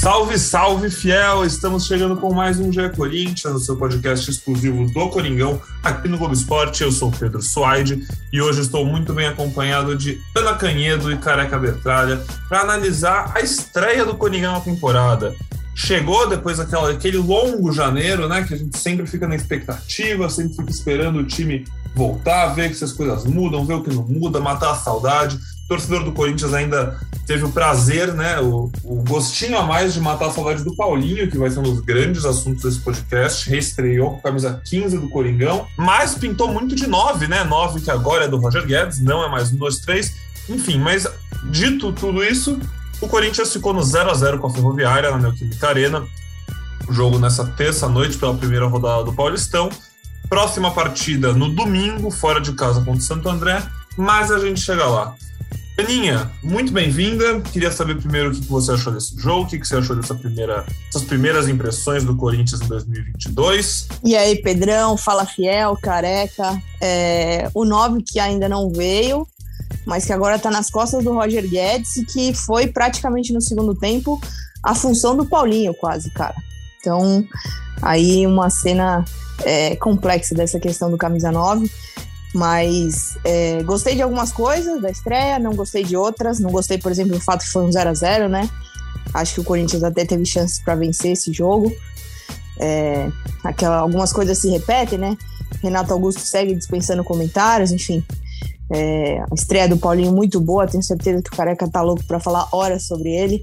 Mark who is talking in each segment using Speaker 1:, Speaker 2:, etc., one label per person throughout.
Speaker 1: Salve, salve, fiel! Estamos chegando com mais um GE Corinthians, o seu podcast exclusivo do Coringão, aqui no Globo Esporte. Eu sou Pedro Suaide e hoje estou muito bem acompanhado de Ana Canhedo e Careca Bertralha para analisar a estreia do Coringão na temporada. Chegou depois daquela, aquele longo janeiro, né? Que a gente sempre fica na expectativa, sempre fica esperando o time voltar, ver que se as coisas mudam, ver o que não muda, matar a saudade torcedor do Corinthians ainda teve o prazer, né, o, o, gostinho a mais de matar a saudade do Paulinho, que vai ser um dos grandes assuntos desse podcast. Reestreou com a camisa 15 do Coringão, mas pintou muito de 9, né? 9 que agora é do Roger Guedes, não é mais um 2, 3. Enfim, mas dito tudo isso, o Corinthians ficou no 0 a 0 com a Ferroviária na Neoquímica Arena. O jogo nessa terça-noite pela primeira rodada do Paulistão. Próxima partida no domingo, fora de casa contra o Santo André, mas a gente chega lá. Aninha, muito bem-vinda. Queria saber primeiro o que você achou desse jogo, o que você achou dessa primeira, dessas primeiras impressões do Corinthians em 2022.
Speaker 2: E aí, Pedrão, fala fiel, careca. É, o 9 que ainda não veio, mas que agora está nas costas do Roger Guedes e que foi praticamente no segundo tempo a função do Paulinho, quase, cara. Então, aí uma cena é, complexa dessa questão do camisa 9. Mas é, gostei de algumas coisas da estreia, não gostei de outras. Não gostei, por exemplo, do fato que foi um 0 a 0 né? Acho que o Corinthians até teve chances para vencer esse jogo. É, aquela, algumas coisas se repetem, né? Renato Augusto segue dispensando comentários, enfim. É, a estreia do Paulinho muito boa, tenho certeza que o Careca tá louco para falar horas sobre ele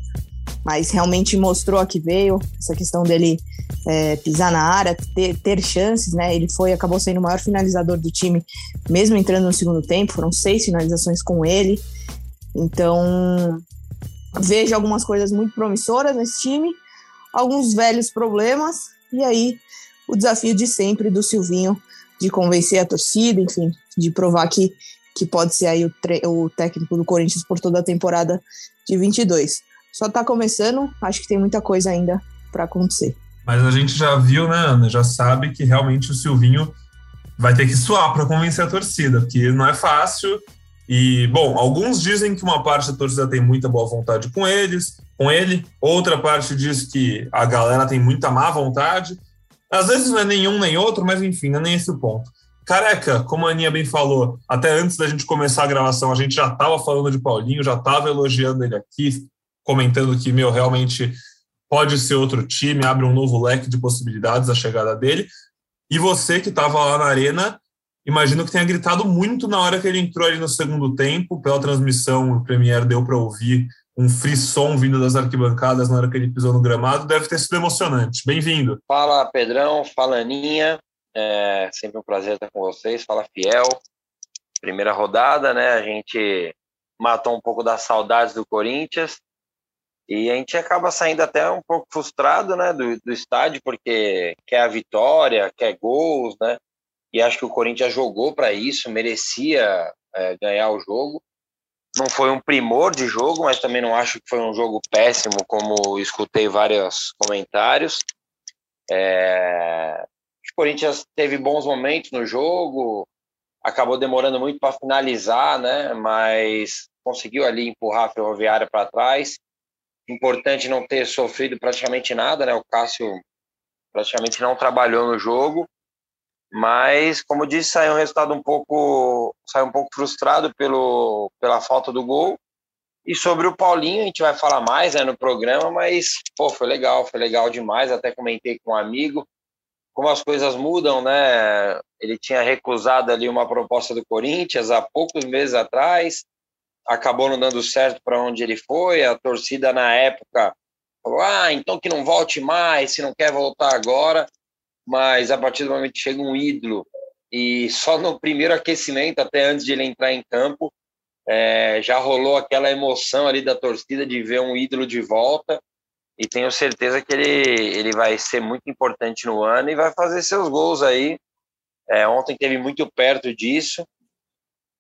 Speaker 2: mas realmente mostrou a que veio, essa questão dele é, pisar na área, ter, ter, chances, né? Ele foi, acabou sendo o maior finalizador do time, mesmo entrando no segundo tempo, foram seis finalizações com ele. Então, vejo algumas coisas muito promissoras nesse time, alguns velhos problemas, e aí o desafio de sempre do Silvinho de convencer a torcida, enfim, de provar que, que pode ser aí o, o técnico do Corinthians por toda a temporada de 22 só está começando, acho que tem muita coisa ainda para acontecer.
Speaker 1: Mas a gente já viu, né, Ana? Já sabe que realmente o Silvinho vai ter que suar para convencer a torcida, porque não é fácil. E, bom, alguns dizem que uma parte da torcida tem muita boa vontade com eles, com ele, outra parte diz que a galera tem muita má vontade. Às vezes não é nenhum nem outro, mas enfim, não é nem esse o ponto. Careca, como a Aninha bem falou, até antes da gente começar a gravação, a gente já estava falando de Paulinho, já estava elogiando ele aqui, comentando que, meu, realmente pode ser outro time, abre um novo leque de possibilidades a chegada dele. E você que estava lá na arena, imagino que tenha gritado muito na hora que ele entrou ali no segundo tempo, pela transmissão, o Premier deu para ouvir um frisson vindo das arquibancadas na hora que ele pisou no gramado, deve ter sido emocionante. Bem-vindo.
Speaker 3: Fala, Pedrão, fala, Aninha, é sempre um prazer estar com vocês, fala, Fiel. Primeira rodada, né, a gente matou um pouco das saudades do Corinthians, e a gente acaba saindo até um pouco frustrado né, do, do estádio, porque quer a vitória, quer gols, né? E acho que o Corinthians jogou para isso, merecia é, ganhar o jogo. Não foi um primor de jogo, mas também não acho que foi um jogo péssimo, como escutei vários comentários. É... O Corinthians teve bons momentos no jogo, acabou demorando muito para finalizar, né? Mas conseguiu ali empurrar a Ferroviária para trás Importante não ter sofrido praticamente nada, né? O Cássio praticamente não trabalhou no jogo, mas como disse, saiu um resultado um pouco, saiu um pouco frustrado pelo, pela falta do gol. E sobre o Paulinho, a gente vai falar mais né, no programa, mas pô, foi legal, foi legal demais. Até comentei com um amigo como as coisas mudam, né? Ele tinha recusado ali uma proposta do Corinthians há poucos meses atrás, acabou não dando certo para onde ele foi. A torcida na época falou: ah, então que não volte mais, se não quer voltar agora. Mas a partir do momento que chega um ídolo e só no primeiro aquecimento, até antes de ele entrar em campo, é, já rolou aquela emoção ali da torcida de ver um ídolo de volta. E tenho certeza que ele, ele vai ser muito importante no ano e vai fazer seus gols aí. É, ontem teve muito perto disso.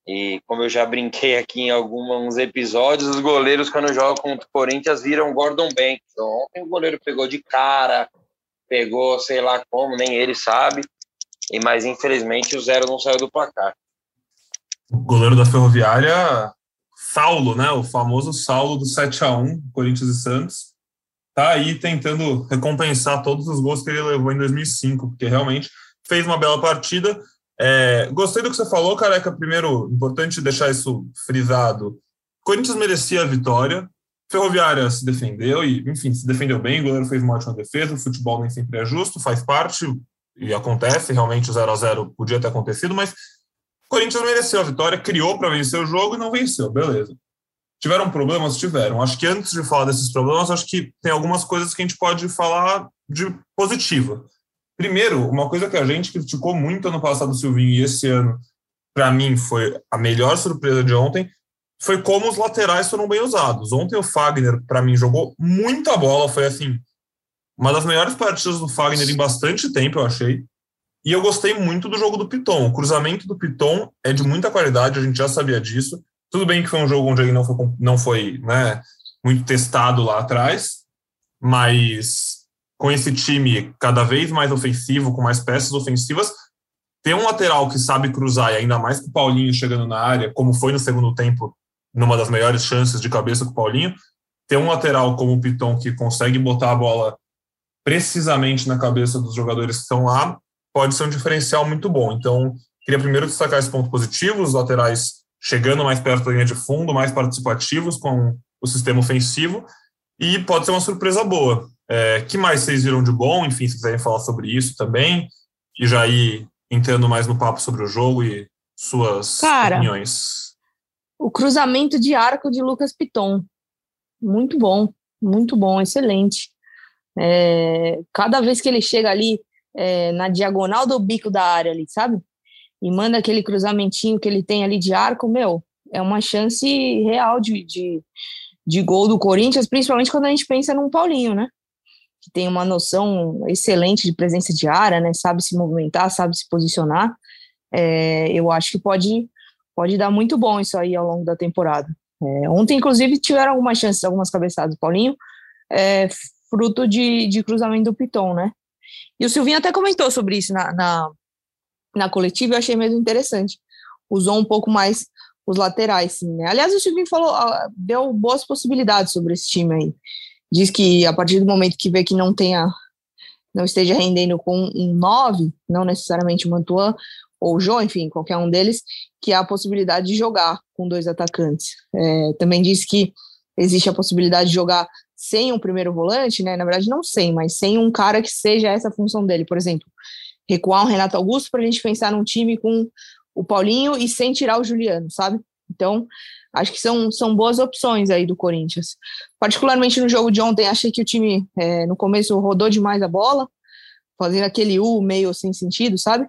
Speaker 3: E como eu já brinquei aqui em alguns episódios, os goleiros, quando jogam contra o Corinthians, viram Gordon Banks. Então, ontem o goleiro pegou de cara, pegou sei lá como, nem ele sabe. E Mas infelizmente o zero não saiu do placar.
Speaker 1: O goleiro da Ferroviária, Saulo, né? O famoso Saulo do 7 a 1 Corinthians e Santos. Tá aí tentando recompensar todos os gols que ele levou em 2005, porque realmente fez uma bela partida é, gostei do que você falou, careca. Primeiro, importante deixar isso frisado. Corinthians merecia a vitória. Ferroviária se defendeu e, enfim, se defendeu bem. O goleiro fez uma ótima defesa. O futebol nem sempre é justo, faz parte e acontece. Realmente o 0 a 0 podia ter acontecido, mas Corinthians mereceu a vitória, criou para vencer o jogo e não venceu. Beleza. Tiveram problemas? Tiveram. Acho que antes de falar desses problemas, acho que tem algumas coisas que a gente pode falar de positiva. Primeiro, uma coisa que a gente criticou muito ano passado, Silvinho, e esse ano, para mim, foi a melhor surpresa de ontem, foi como os laterais foram bem usados. Ontem o Fagner, para mim, jogou muita bola, foi assim, uma das melhores partidas do Fagner em bastante tempo, eu achei. E eu gostei muito do jogo do Piton. O cruzamento do Piton é de muita qualidade, a gente já sabia disso. Tudo bem que foi um jogo onde ele não foi, não foi né, muito testado lá atrás, mas com esse time cada vez mais ofensivo, com mais peças ofensivas, ter um lateral que sabe cruzar, e ainda mais com o Paulinho chegando na área, como foi no segundo tempo, numa das melhores chances de cabeça com o Paulinho, ter um lateral como o Piton que consegue botar a bola precisamente na cabeça dos jogadores que estão lá, pode ser um diferencial muito bom. Então, queria primeiro destacar esse ponto positivo, os laterais chegando mais perto da linha de fundo, mais participativos com o sistema ofensivo, e pode ser uma surpresa boa. É, que mais vocês viram de bom? Enfim, se quiserem falar sobre isso também, e já ir entrando mais no papo sobre o jogo e suas Cara, opiniões.
Speaker 2: O cruzamento de arco de Lucas Piton. Muito bom, muito bom, excelente. É, cada vez que ele chega ali é, na diagonal do bico da área ali, sabe? E manda aquele cruzamentinho que ele tem ali de arco, meu, é uma chance real de, de, de gol do Corinthians, principalmente quando a gente pensa num Paulinho, né? Que tem uma noção excelente de presença de área, né? Sabe se movimentar, sabe se posicionar. É, eu acho que pode, pode dar muito bom isso aí ao longo da temporada. É, ontem, inclusive, tiveram algumas chances, algumas cabeçadas do Paulinho, é, fruto de, de cruzamento do Piton, né? E o Silvinho até comentou sobre isso na, na, na coletiva, eu achei mesmo interessante. Usou um pouco mais os laterais, sim, né? Aliás, o Silvinho falou, deu boas possibilidades sobre esse time aí diz que a partir do momento que vê que não tenha não esteja rendendo com um 9, não necessariamente o Mantuan ou o João, enfim, qualquer um deles, que há a possibilidade de jogar com dois atacantes. É, também diz que existe a possibilidade de jogar sem um primeiro volante, né? Na verdade, não sem, mas sem um cara que seja essa função dele. Por exemplo, recuar um Renato Augusto para a gente pensar num time com o Paulinho e sem tirar o Juliano, sabe? Então, acho que são, são boas opções aí do Corinthians. Particularmente no jogo de ontem, achei que o time é, no começo rodou demais a bola, fazendo aquele U meio sem sentido, sabe?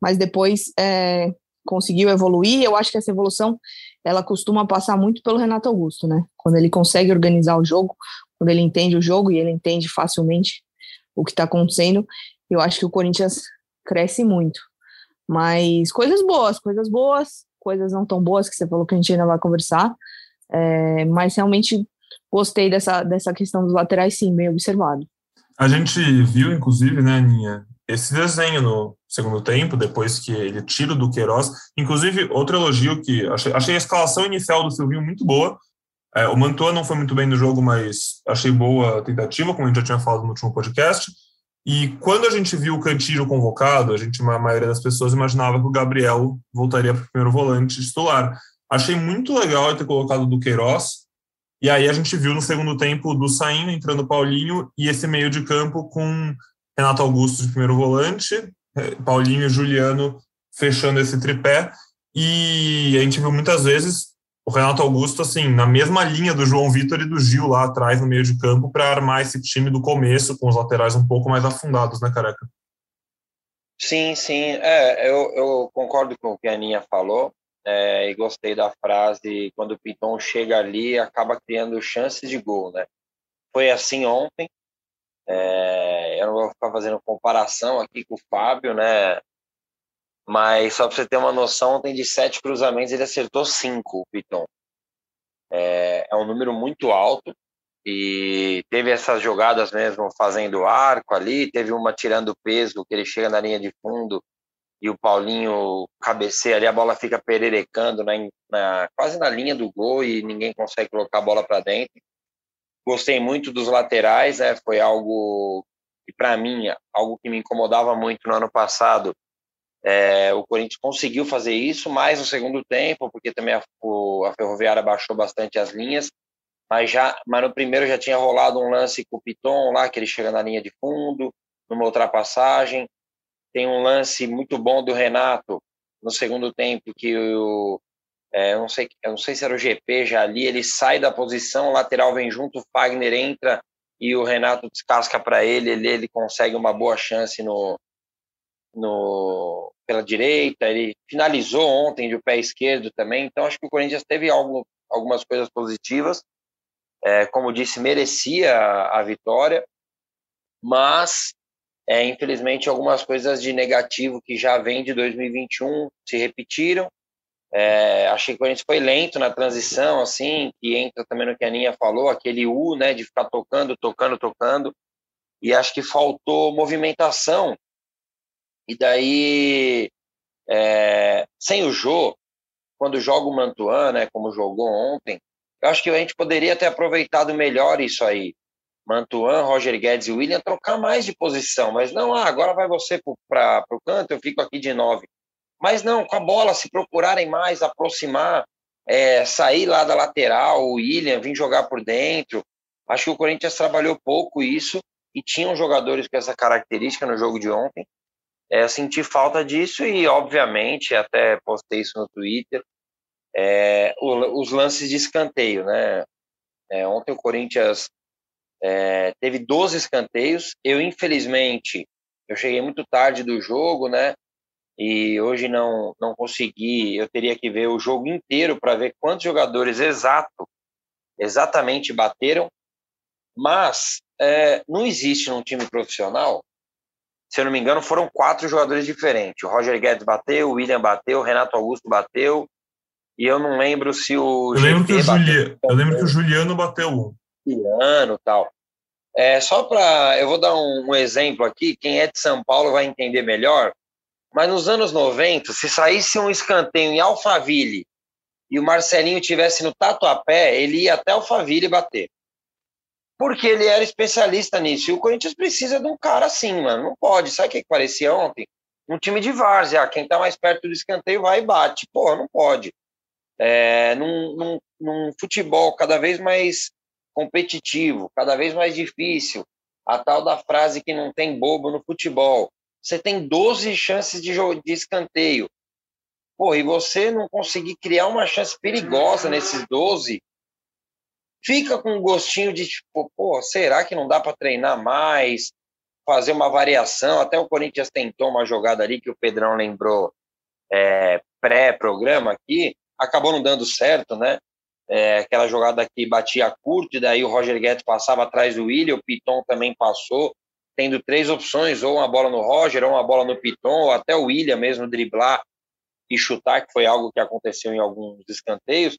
Speaker 2: Mas depois é, conseguiu evoluir. Eu acho que essa evolução ela costuma passar muito pelo Renato Augusto, né? Quando ele consegue organizar o jogo, quando ele entende o jogo e ele entende facilmente o que está acontecendo, eu acho que o Corinthians cresce muito. Mas coisas boas, coisas boas coisas não tão boas que você falou que a gente ainda vai conversar, é, mas realmente gostei dessa, dessa questão dos laterais, sim, bem observado.
Speaker 1: A gente viu, inclusive, né, Aninha, esse desenho no segundo tempo, depois que ele tira do Queiroz. Inclusive, outro elogio que achei, achei a escalação inicial do Silvinho muito boa. É, o Mantua não foi muito bem no jogo, mas achei boa a tentativa, como a gente já tinha falado no último podcast. E quando a gente viu o Cantillo convocado, a gente, a maioria das pessoas imaginava que o Gabriel voltaria para o primeiro volante titular. Achei muito legal ter colocado do Queiroz. E aí a gente viu no segundo tempo do saindo, entrando Paulinho, e esse meio de campo com Renato Augusto de primeiro volante, eh, Paulinho e Juliano fechando esse tripé. E a gente viu muitas vezes o Renato Augusto, assim, na mesma linha do João Vitor e do Gil lá atrás, no meio de campo, para armar esse time do começo, com os laterais um pouco mais afundados, né, Careca?
Speaker 3: Sim, sim. É, eu, eu concordo com o que a Aninha falou é, e gostei da frase: quando o Piton chega ali, acaba criando chances de gol, né? Foi assim ontem. É, eu não vou ficar fazendo comparação aqui com o Fábio, né? Mas só para você ter uma noção, tem de sete cruzamentos, ele acertou cinco, o Piton. É, é um número muito alto e teve essas jogadas mesmo fazendo arco ali, teve uma tirando peso, que ele chega na linha de fundo e o Paulinho cabeceia ali, a bola fica pererecando na, na, quase na linha do gol e ninguém consegue colocar a bola para dentro. Gostei muito dos laterais, né? Foi algo que para mim, algo que me incomodava muito no ano passado. É, o Corinthians conseguiu fazer isso mais no segundo tempo, porque também a, o, a Ferroviária baixou bastante as linhas, mas já, mas no primeiro já tinha rolado um lance com o Piton lá, que ele chega na linha de fundo, numa ultrapassagem. Tem um lance muito bom do Renato no segundo tempo que o é, eu não sei, eu não sei se era o GP já ali, ele sai da posição, o lateral vem junto, o Fagner entra e o Renato descasca para ele, ele, ele consegue uma boa chance no, no pela direita, ele finalizou ontem de pé esquerdo também, então acho que o Corinthians teve algo, algumas coisas positivas, é, como disse, merecia a, a vitória, mas é, infelizmente algumas coisas de negativo que já vem de 2021 se repetiram, é, achei que o Corinthians foi lento na transição, assim, que entra também no que a Aninha falou, aquele U, né, de ficar tocando, tocando, tocando, e acho que faltou movimentação. E daí, é, sem o Jô, quando joga o Mantuan, né, como jogou ontem, eu acho que a gente poderia ter aproveitado melhor isso aí. Mantuan, Roger Guedes e William trocar mais de posição, mas não, ah, agora vai você para o canto, eu fico aqui de nove. Mas não, com a bola, se procurarem mais, aproximar, é, sair lá da lateral, o William vir jogar por dentro. Acho que o Corinthians trabalhou pouco isso e tinham jogadores com essa característica no jogo de ontem. É, senti falta disso e, obviamente, até postei isso no Twitter, é, o, os lances de escanteio, né? É, ontem o Corinthians é, teve 12 escanteios. Eu, infelizmente, eu cheguei muito tarde do jogo, né? e hoje não não consegui, eu teria que ver o jogo inteiro para ver quantos jogadores exato exatamente bateram, mas é, não existe num time profissional, se eu não me engano, foram quatro jogadores diferentes. O Roger Guedes bateu, o William bateu, o Renato Augusto bateu, e eu não lembro se o.
Speaker 1: Eu lembro, que o, Juli... eu lembro que o Juliano bateu um.
Speaker 3: Juliano tal. É, só para. Eu vou dar um, um exemplo aqui, quem é de São Paulo vai entender melhor. Mas nos anos 90, se saísse um escanteio em Alphaville e o Marcelinho tivesse no tatuapé, ele ia até Alphaville bater. Porque ele era especialista nisso. E o Corinthians precisa de um cara assim, mano. Não pode. Sabe o que parecia ontem? Um time de várzea. Quem tá mais perto do escanteio vai e bate. Pô, não pode. É, num, num, num futebol cada vez mais competitivo, cada vez mais difícil, a tal da frase que não tem bobo no futebol você tem 12 chances de, de escanteio. Pô, e você não conseguir criar uma chance perigosa nesses 12, fica com um gostinho de tipo, pô, será que não dá para treinar mais, fazer uma variação? Até o Corinthians tentou uma jogada ali que o Pedrão lembrou é, pré-programa aqui, acabou não dando certo, né? É, aquela jogada que batia curto, e daí o Roger Guedes passava atrás do William, o Piton também passou, tendo três opções, ou uma bola no Roger, ou uma bola no Piton, ou até o William mesmo driblar e chutar, que foi algo que aconteceu em alguns escanteios.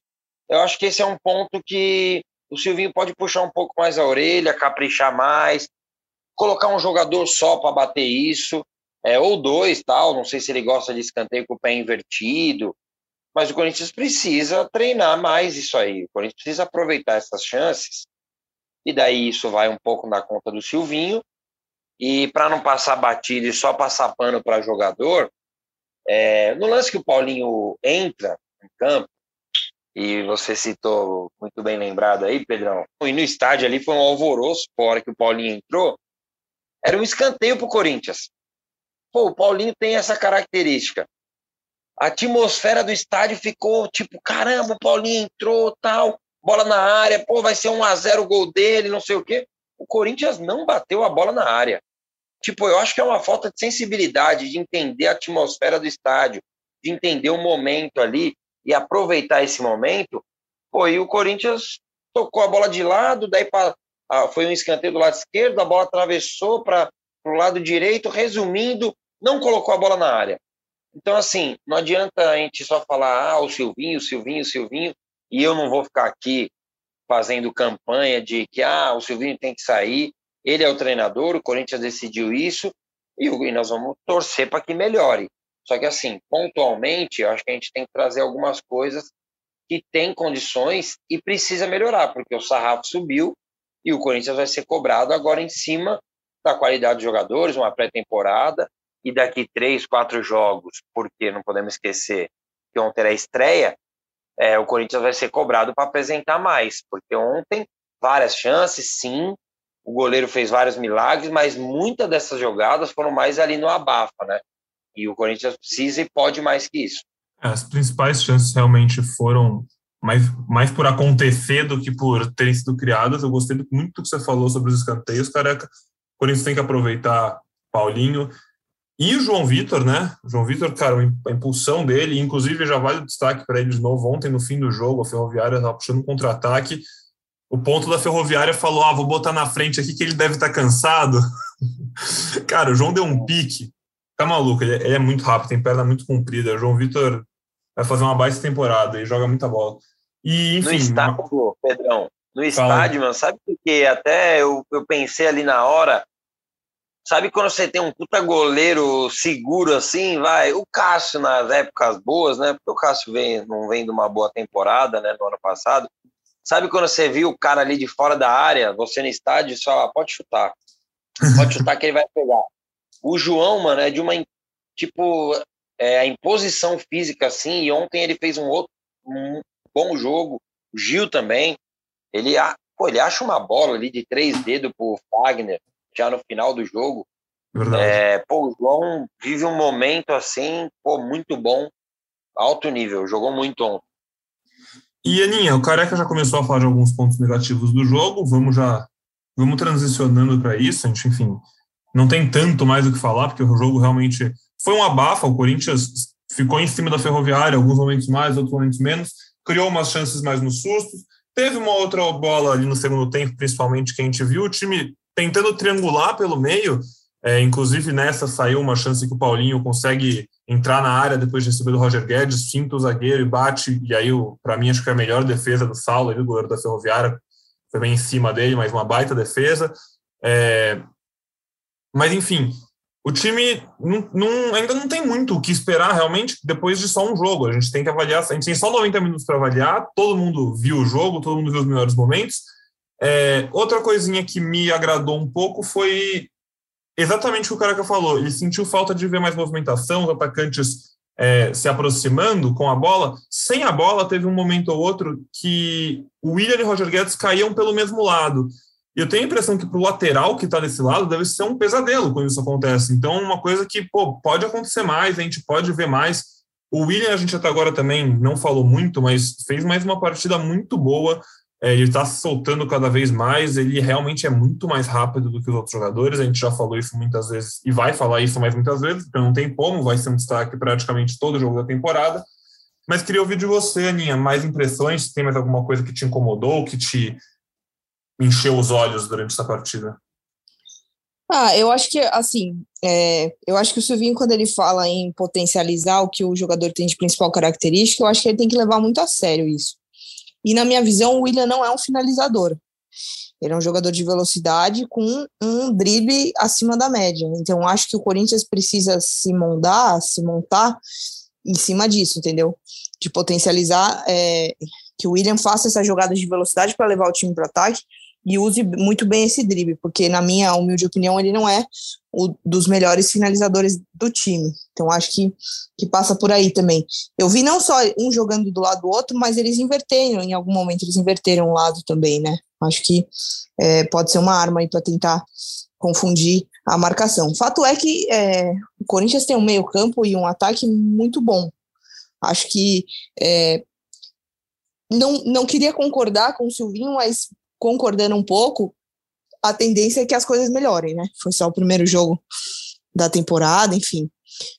Speaker 3: Eu acho que esse é um ponto que o Silvinho pode puxar um pouco mais a orelha, caprichar mais, colocar um jogador só para bater isso, é, ou dois, tal. Não sei se ele gosta de escanteio com o pé invertido, mas o Corinthians precisa treinar mais isso aí. O Corinthians precisa aproveitar essas chances. E daí isso vai um pouco na conta do Silvinho. E para não passar batido e só passar pano para jogador, é, no lance que o Paulinho entra em campo, e você citou muito bem lembrado aí, Pedrão, e no estádio ali foi um alvoroço, fora que o Paulinho entrou, era um escanteio para o Corinthians. Pô, o Paulinho tem essa característica. A atmosfera do estádio ficou tipo, caramba, o Paulinho entrou, tal, bola na área, pô, vai ser um a 0 o gol dele, não sei o quê. O Corinthians não bateu a bola na área. Tipo, eu acho que é uma falta de sensibilidade, de entender a atmosfera do estádio, de entender o momento ali e aproveitar esse momento. E o Corinthians tocou a bola de lado, daí pra, foi um escanteio do lado esquerdo, a bola atravessou para o lado direito, resumindo, não colocou a bola na área. Então, assim, não adianta a gente só falar, ah, o Silvinho, o Silvinho, o Silvinho, e eu não vou ficar aqui fazendo campanha de que, ah, o Silvinho tem que sair, ele é o treinador, o Corinthians decidiu isso, e nós vamos torcer para que melhore. Só que, assim, pontualmente, eu acho que a gente tem que trazer algumas coisas que tem condições e precisa melhorar, porque o sarrafo subiu e o Corinthians vai ser cobrado agora em cima da qualidade dos jogadores, uma pré-temporada, e daqui três, quatro jogos, porque não podemos esquecer que ontem era a estreia, é, o Corinthians vai ser cobrado para apresentar mais, porque ontem várias chances, sim, o goleiro fez vários milagres, mas muitas dessas jogadas foram mais ali no abafa, né? E o Corinthians precisa e pode mais que isso.
Speaker 1: As principais chances realmente foram mais, mais por acontecer do que por terem sido criadas. Eu gostei muito do que você falou sobre os escanteios, careca. O Corinthians tem que aproveitar Paulinho e o João Vitor, né? O João Vitor, cara, a impulsão dele, inclusive já vale o destaque para ele de novo. Ontem, no fim do jogo, a Ferroviária estava puxando um contra-ataque. O ponto da Ferroviária falou: Ah, vou botar na frente aqui que ele deve estar tá cansado. cara, o João deu um pique. Tá maluco, ele, é, ele é muito rápido, tem perna muito comprida. O João Vitor vai fazer uma baita temporada e joga muita bola. E, enfim,
Speaker 3: no estádio, Pedrão, no estádio, mano, sabe por que até eu, eu pensei ali na hora, sabe quando você tem um puta goleiro seguro assim, vai, o Cássio nas épocas boas, né, porque o Cássio vem, não vem de uma boa temporada, né, no ano passado, sabe quando você viu o cara ali de fora da área, você no estádio, só, ah, pode chutar, pode chutar que ele vai pegar. O João, mano, é de uma, tipo, é, a imposição física, assim, e ontem ele fez um outro um bom jogo, o Gil também, ele, pô, ele acha uma bola ali de três dedos pro Fagner, já no final do jogo. É, pô, o João vive um momento assim, pô, muito bom, alto nível, jogou muito ontem.
Speaker 1: E Aninha, o Careca já começou a falar de alguns pontos negativos do jogo, vamos já vamos transicionando para isso, a gente, enfim, não tem tanto mais o que falar, porque o jogo realmente foi um abafa, o Corinthians ficou em cima da Ferroviária, alguns momentos mais, outros momentos menos, criou umas chances mais nos sustos, teve uma outra bola ali no segundo tempo, principalmente que a gente viu, o time tentando triangular pelo meio, é, inclusive nessa saiu uma chance que o Paulinho consegue entrar na área depois de receber do Roger Guedes, finta o zagueiro e bate, e aí para mim acho que é a melhor defesa do Saulo, ali, do goleiro da Ferroviária, foi bem em cima dele, mas uma baita defesa. É, mas enfim, o time não, não, ainda não tem muito o que esperar realmente depois de só um jogo. A gente tem que avaliar, a gente tem só 90 minutos para avaliar, todo mundo viu o jogo, todo mundo viu os melhores momentos. É, outra coisinha que me agradou um pouco foi exatamente o que o Caraca falou. Ele sentiu falta de ver mais movimentação, os atacantes é, se aproximando com a bola. Sem a bola, teve um momento ou outro que o William e o Roger Guedes caíam pelo mesmo lado. Eu tenho a impressão que para o lateral que está desse lado deve ser um pesadelo quando isso acontece. Então, uma coisa que pô, pode acontecer mais, a gente pode ver mais. O William, a gente até agora também não falou muito, mas fez mais uma partida muito boa. É, ele está se soltando cada vez mais. Ele realmente é muito mais rápido do que os outros jogadores. A gente já falou isso muitas vezes e vai falar isso mais muitas vezes, porque não tem como, vai ser um destaque praticamente todo jogo da temporada. Mas queria ouvir de você, Aninha, mais impressões. Tem mais alguma coisa que te incomodou, que te encheu os olhos durante essa partida?
Speaker 2: Ah, eu acho que, assim, é, eu acho que o Silvinho, quando ele fala em potencializar o que o jogador tem de principal característica, eu acho que ele tem que levar muito a sério isso. E, na minha visão, o William não é um finalizador. Ele é um jogador de velocidade com um drible acima da média. Então, acho que o Corinthians precisa se montar, se montar em cima disso, entendeu? De potencializar é, que o William faça essas jogadas de velocidade para levar o time para o ataque e use muito bem esse drible, porque na minha humilde opinião ele não é o dos melhores finalizadores do time. Então acho que, que passa por aí também. Eu vi não só um jogando do lado do outro, mas eles inverteram em algum momento, eles inverteram o lado também, né? Acho que é, pode ser uma arma aí para tentar confundir a marcação. Fato é que é, o Corinthians tem um meio campo e um ataque muito bom. Acho que é, não, não queria concordar com o Silvinho, mas concordando um pouco, a tendência é que as coisas melhorem, né? Foi só o primeiro jogo da temporada, enfim.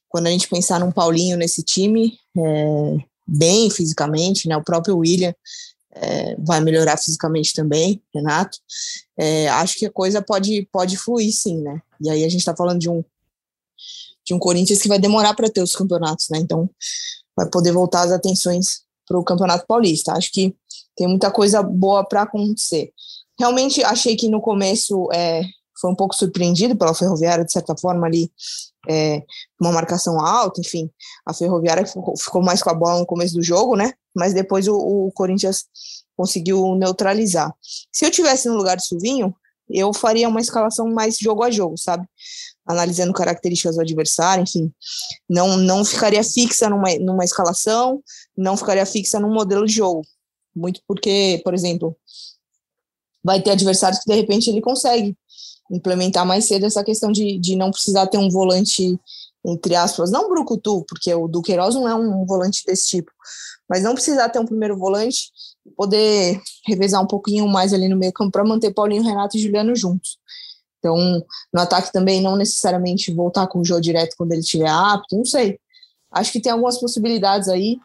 Speaker 2: Quando a gente pensar num Paulinho nesse time, é, bem fisicamente, né? O próprio William é, vai melhorar fisicamente também, Renato. É, acho que a coisa pode, pode fluir, sim, né? E aí a gente está falando de um, de um Corinthians que vai demorar para ter os campeonatos, né? Então vai poder voltar as atenções para o Campeonato Paulista. Acho que tem muita coisa boa para acontecer. Realmente achei que no começo é, foi um pouco surpreendido pela Ferroviária, de certa forma, ali, é, uma marcação alta, enfim. A Ferroviária ficou, ficou, mais com a bola no começo do jogo, né? Mas depois o, o Corinthians conseguiu neutralizar. Se eu tivesse no lugar de Silvinho, eu faria uma escalação mais jogo a jogo, sabe? Analisando características do adversário, enfim. Não, não ficaria fixa numa, numa escalação, não ficaria fixa num modelo de jogo. Muito porque, por exemplo, vai ter adversários que de repente ele consegue implementar mais cedo essa questão de, de não precisar ter um volante, entre aspas, não brucutu, porque o Duqueiroz não é um volante desse tipo, mas não precisar ter um primeiro volante poder revezar um pouquinho mais ali no meio campo para manter Paulinho, Renato e Juliano juntos. Então, no ataque também não necessariamente voltar com o jogo direto quando ele estiver apto, não sei. Acho que tem algumas possibilidades aí,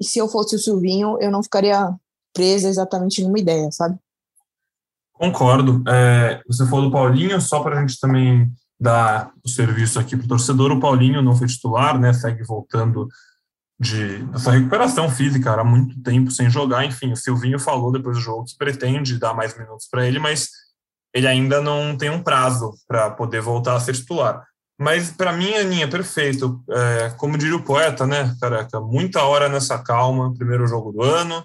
Speaker 2: e se eu fosse o Silvinho, eu não ficaria presa exatamente numa ideia, sabe?
Speaker 1: Concordo. É, você falou do Paulinho, só para a gente também dar o serviço aqui para o torcedor. O Paulinho não foi titular, né? Segue voltando de essa recuperação física, há muito tempo sem jogar. Enfim, o Silvinho falou depois do jogo que pretende dar mais minutos para ele, mas ele ainda não tem um prazo para poder voltar a ser titular. Mas para mim, Aninha, perfeito. É, como diria o poeta, né, careca? Muita hora nessa calma. Primeiro jogo do ano.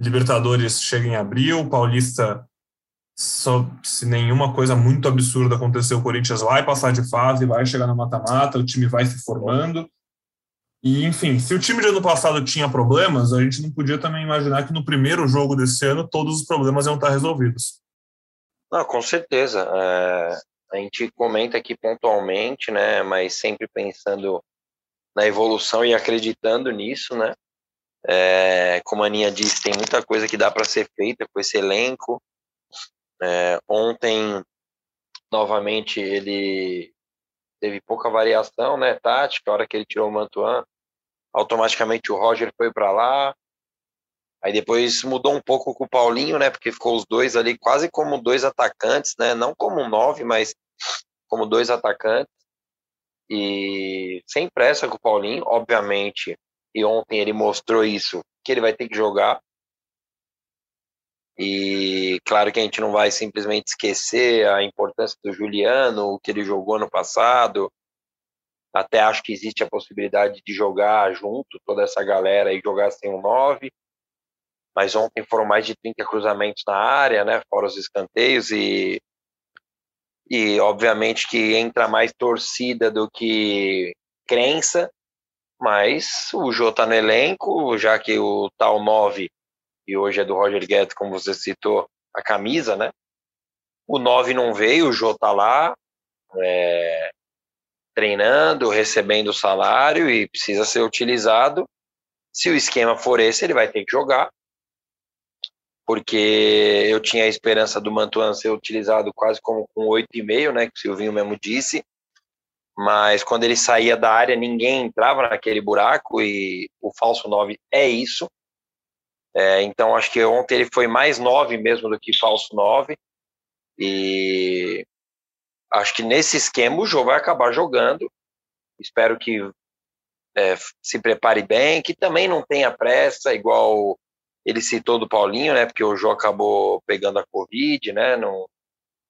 Speaker 1: Libertadores chega em abril. Paulista, só se nenhuma coisa muito absurda acontecer, o Corinthians vai passar de fase, vai chegar no mata-mata, o time vai se formando. E, enfim, se o time de ano passado tinha problemas, a gente não podia também imaginar que no primeiro jogo desse ano todos os problemas iam estar resolvidos.
Speaker 3: Não, com certeza. É, a gente comenta aqui pontualmente, né, mas sempre pensando na evolução e acreditando nisso, né? É, como a Aninha disse, tem muita coisa que dá para ser feita com esse elenco. É, ontem, novamente, ele teve pouca variação, né, tática, a hora que ele tirou o Mantuan, automaticamente o Roger foi para lá, aí depois mudou um pouco com o Paulinho, né, porque ficou os dois ali quase como dois atacantes, né, não como um nove, mas como dois atacantes, e sem pressa com o Paulinho, obviamente, e ontem ele mostrou isso, que ele vai ter que jogar, e claro que a gente não vai simplesmente esquecer a importância do Juliano, o que ele jogou no passado. Até acho que existe a possibilidade de jogar junto toda essa galera e jogar sem um 9. Mas ontem foram mais de 30 cruzamentos na área, né? Fora os escanteios e e obviamente que entra mais torcida do que crença, mas o Jô tá no elenco, já que o tal 9 e hoje é do Roger Guedes, como você citou, a camisa, né? O 9 não veio, o Jô tá lá, é, treinando, recebendo salário e precisa ser utilizado. Se o esquema for esse, ele vai ter que jogar. Porque eu tinha a esperança do Mantuan ser utilizado quase como com 8,5, né? Que o Silvinho mesmo disse. Mas quando ele saía da área, ninguém entrava naquele buraco e o falso 9 é isso. É, então, acho que ontem ele foi mais nove mesmo do que falso nove. E acho que nesse esquema o jogo vai acabar jogando. Espero que é, se prepare bem, que também não tenha pressa, igual ele citou do Paulinho, né? Porque o Jô acabou pegando a Covid, né? Não,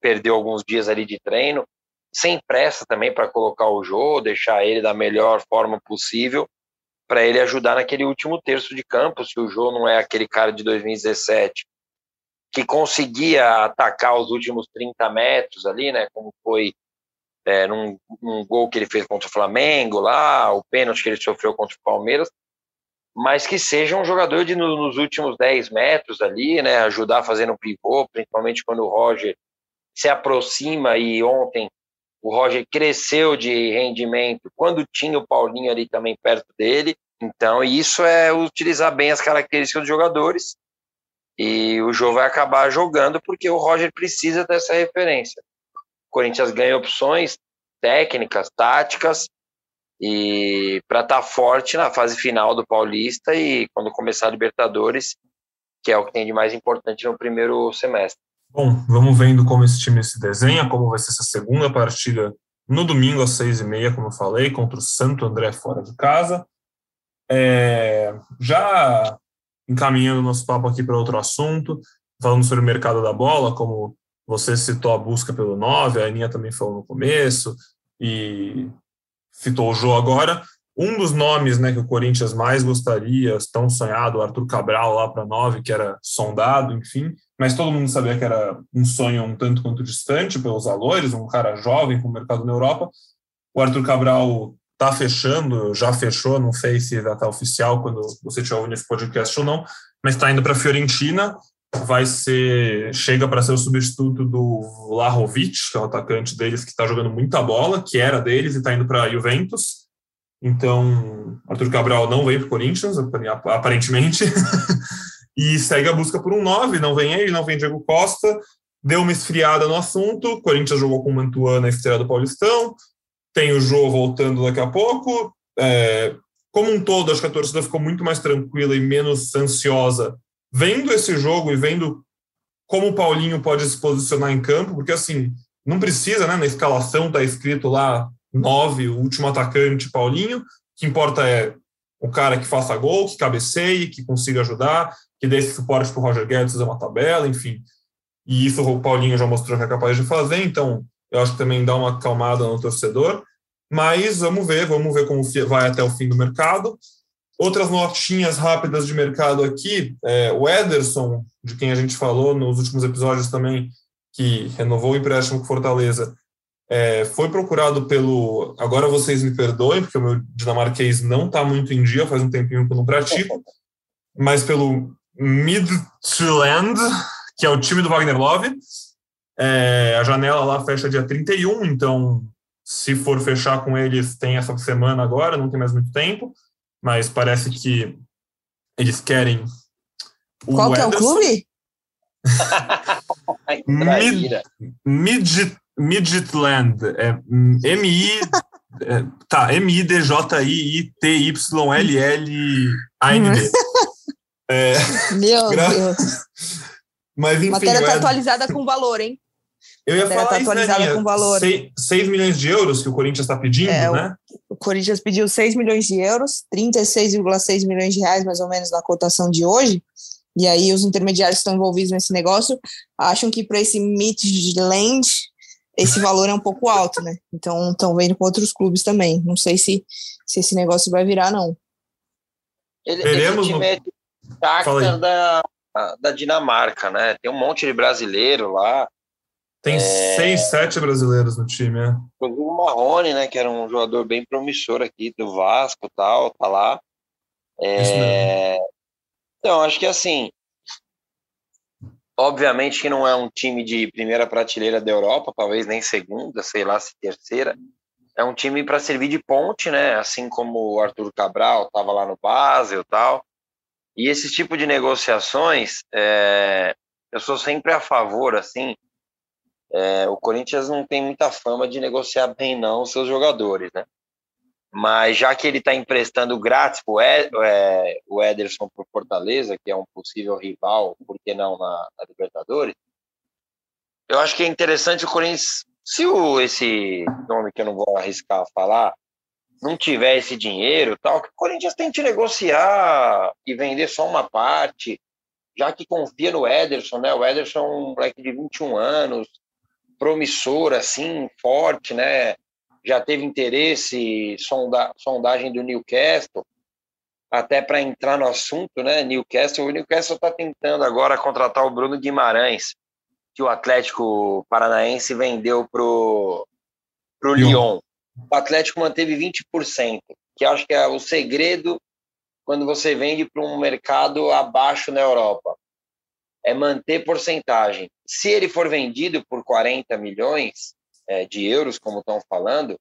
Speaker 3: perdeu alguns dias ali de treino. Sem pressa também para colocar o Jô, deixar ele da melhor forma possível para ele ajudar naquele último terço de campo, se o Jô não é aquele cara de 2017 que conseguia atacar os últimos 30 metros ali, né, como foi é, num, num, gol que ele fez contra o Flamengo lá, o pênalti que ele sofreu contra o Palmeiras, mas que seja um jogador de no, nos últimos 10 metros ali, né, ajudar fazendo um pivô, principalmente quando o Roger se aproxima e ontem o Roger cresceu de rendimento quando tinha o Paulinho ali também perto dele. Então, isso é utilizar bem as características dos jogadores. E o jogo vai acabar jogando porque o Roger precisa dessa referência. O Corinthians ganha opções técnicas, táticas, e para estar tá forte na fase final do Paulista e quando começar a Libertadores, que é o que tem de mais importante no primeiro semestre.
Speaker 1: Bom, vamos vendo como esse time se desenha, como vai ser essa segunda partida no domingo às seis e meia, como eu falei, contra o Santo André fora de casa. É, já encaminhando nosso papo aqui para outro assunto, falando sobre o mercado da bola, como você citou a busca pelo 9, a Aninha também falou no começo, e citou o Jô agora. Um dos nomes né, que o Corinthians mais gostaria, tão sonhado, o Arthur Cabral lá para 9, que era sondado, enfim, mas todo mundo sabia que era um sonho um tanto quanto distante pelos valores, um cara jovem com o mercado na Europa. O Arthur Cabral está fechando, já fechou, não sei se já está oficial quando você estiver ouvindo esse podcast ou não, mas está indo para a Fiorentina, vai ser chega para ser o substituto do Lahovic, que é o atacante deles que está jogando muita bola, que era deles e está indo para Juventus. Então, Arthur Cabral não veio para o Corinthians, aparentemente, e segue a busca por um 9. Não vem ele, não vem Diego Costa. Deu uma esfriada no assunto. Corinthians jogou com o Mantuan na estreia do Paulistão. Tem o Jô voltando daqui a pouco. É, como um todo, acho que a torcida ficou muito mais tranquila e menos ansiosa vendo esse jogo e vendo como o Paulinho pode se posicionar em campo, porque assim, não precisa, né? Na escalação tá escrito lá nove, o último atacante, Paulinho. O que importa é o cara que faça gol, que cabeceie, que consiga ajudar, que dê esse suporte para o Roger Guedes fazer uma tabela, enfim. E isso o Paulinho já mostrou que é capaz de fazer, então eu acho que também dá uma acalmada no torcedor. Mas vamos ver, vamos ver como vai até o fim do mercado. Outras notinhas rápidas de mercado aqui, é, o Ederson, de quem a gente falou nos últimos episódios também, que renovou o empréstimo com Fortaleza, é, foi procurado pelo. Agora vocês me perdoem, porque o meu dinamarquês não está muito em dia, faz um tempinho que eu não pratico, mas pelo Midtjylland, que é o time do Wagner Love. É, a janela lá fecha dia 31, então se for fechar com eles, tem essa semana agora, não tem mais muito tempo mas parece que eles querem.
Speaker 2: O Qual que é o clube?
Speaker 1: Mid, Midget, Midgetland. É, M-I. É, tá, M-I-D-J-I-I-T-Y-L-L-A-N-D.
Speaker 2: É, Meu gra... Deus.
Speaker 1: Mas enfim.
Speaker 2: Matéria tá atualizada com valor, hein?
Speaker 1: Eu ia falar tá isso, né, atualizada né, com valor. 6, 6 milhões de euros que o Corinthians está pedindo, é, né?
Speaker 2: O, o Corinthians pediu 6 milhões de euros, 36,6 milhões de reais, mais ou menos, na cotação de hoje. E aí os intermediários que estão envolvidos nesse negócio acham que para esse Midland esse valor é um pouco alto, né? Então estão vendo com outros clubes também. Não sei se, se esse negócio vai virar, não.
Speaker 3: Ele, Veremos esse time é da, da Dinamarca, né? Tem um monte de brasileiro lá.
Speaker 1: Tem é... seis, sete brasileiros no time, é.
Speaker 3: O Marrone, né, que era um jogador bem promissor aqui do Vasco e tal, tá lá. É... Então, acho que assim, obviamente que não é um time de primeira prateleira da Europa, talvez nem segunda, sei lá se terceira. É um time para servir de ponte, né? Assim como o Arthur Cabral estava lá no Basel e tal. E esse tipo de negociações, é... eu sou sempre a favor, assim, é, o Corinthians não tem muita fama de negociar bem, não, os seus jogadores, né? Mas já que ele está emprestando grátis pro Ed, é, o Ederson para o Fortaleza, que é um possível rival, por que não na, na, Libertadores, eu acho que é interessante o Corinthians, se o, esse nome que eu não vou arriscar falar, não tiver esse dinheiro, tal, que o Corinthians tente negociar e vender só uma parte, já que confia no Ederson, né? O Ederson é um moleque de 21 anos, promissor, assim, forte, né? Já teve interesse, sonda, sondagem do Newcastle, até para entrar no assunto, né? Newcastle, o Newcastle está tentando agora contratar o Bruno Guimarães, que o Atlético Paranaense vendeu pro pro Lyon. O Atlético manteve 20%, que acho que é o segredo quando você vende para um mercado abaixo na Europa é manter porcentagem. Se ele for vendido por 40 milhões é, de euros, como estão falando,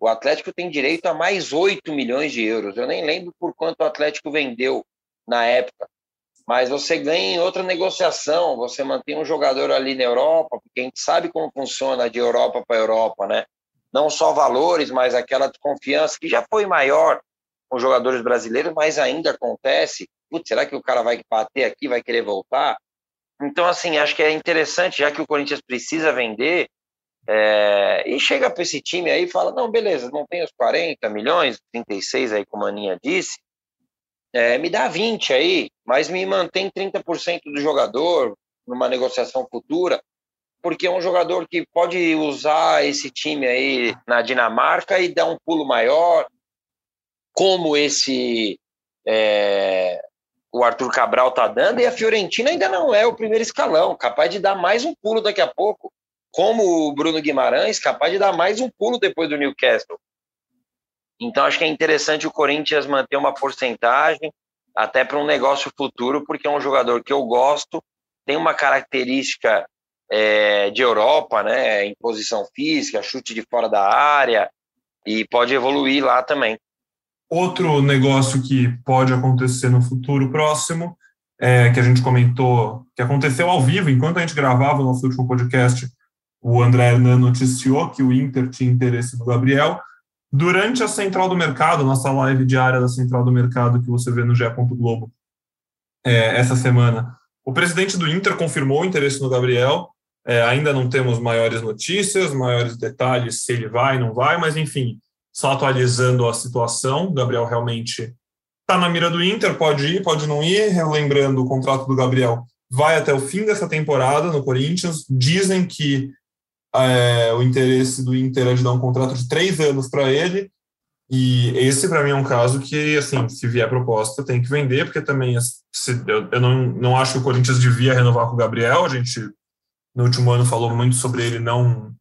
Speaker 3: o Atlético tem direito a mais 8 milhões de euros. Eu nem lembro por quanto o Atlético vendeu na época. Mas você ganha em outra negociação, você mantém um jogador ali na Europa, porque a gente sabe como funciona de Europa para Europa, né? Não só valores, mas aquela desconfiança que já foi maior com jogadores brasileiros, mas ainda acontece. Putz, será que o cara vai bater aqui, vai querer voltar? Então, assim, acho que é interessante, já que o Corinthians precisa vender, É, e chega para esse time aí e fala: não, beleza, não tem os 40 milhões, 36 aí, como a Aninha disse, é, me dá 20 aí, mas me mantém 30% do jogador numa negociação futura, porque é um jogador que pode usar esse time aí na Dinamarca e dar um pulo maior, como esse é, o Arthur Cabral tá dando, e a Fiorentina ainda não é o primeiro escalão, capaz de dar mais um pulo daqui a pouco, como o Bruno Guimarães, capaz de dar mais um pulo depois do Newcastle. Então acho que é interessante o Corinthians manter uma porcentagem até para um negócio futuro, porque é um jogador que eu gosto, tem uma característica é, de Europa, né, em posição física, chute de fora da área, e pode evoluir lá também.
Speaker 1: Outro negócio que pode acontecer no futuro próximo, é, que a gente comentou, que aconteceu ao vivo, enquanto a gente gravava o nosso último podcast, o André Hernan noticiou que o Inter tinha interesse no Gabriel. Durante a Central do Mercado, nossa live diária da Central do Mercado, que você vê no G. Globo é, essa semana, o presidente do Inter confirmou o interesse no Gabriel. É, ainda não temos maiores notícias, maiores detalhes se ele vai, não vai, mas enfim, só atualizando a situação. Gabriel realmente está na mira do Inter, pode ir, pode não ir. Lembrando, o contrato do Gabriel vai até o fim dessa temporada no Corinthians. Dizem que é, o interesse do Inter é de dar um contrato de três anos para ele. E esse, para mim, é um caso que, assim, se vier proposta, tem que vender, porque também se, eu, eu não, não acho que o Corinthians devia renovar com o Gabriel. A gente, no último ano, falou muito sobre ele não